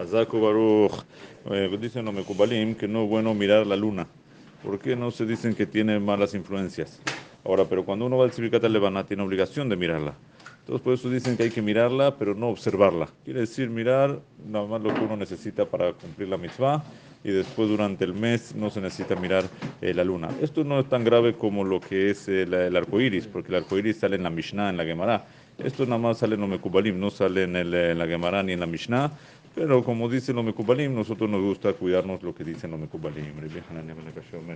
Hazako Baruch. Eh, dicen los Mekubalim que no es bueno mirar la luna. ¿Por qué no se dicen que tiene malas influencias? Ahora, pero cuando uno va al Sibikata Levana, tiene obligación de mirarla. Entonces, por eso dicen que hay que mirarla, pero no observarla. Quiere decir mirar nada más lo que uno necesita para cumplir la mitzvah y después durante el mes no se necesita mirar eh, la luna. Esto no es tan grave como lo que es el, el arco iris, porque el arco iris sale en la Mishnah, en la Gemara. Esto nada más sale en los no sale en, el, en la Gemara ni en la Mishnah. Pero como dicen los Mekubalim, nosotros nos gusta cuidarnos lo que dicen los Mekubalim.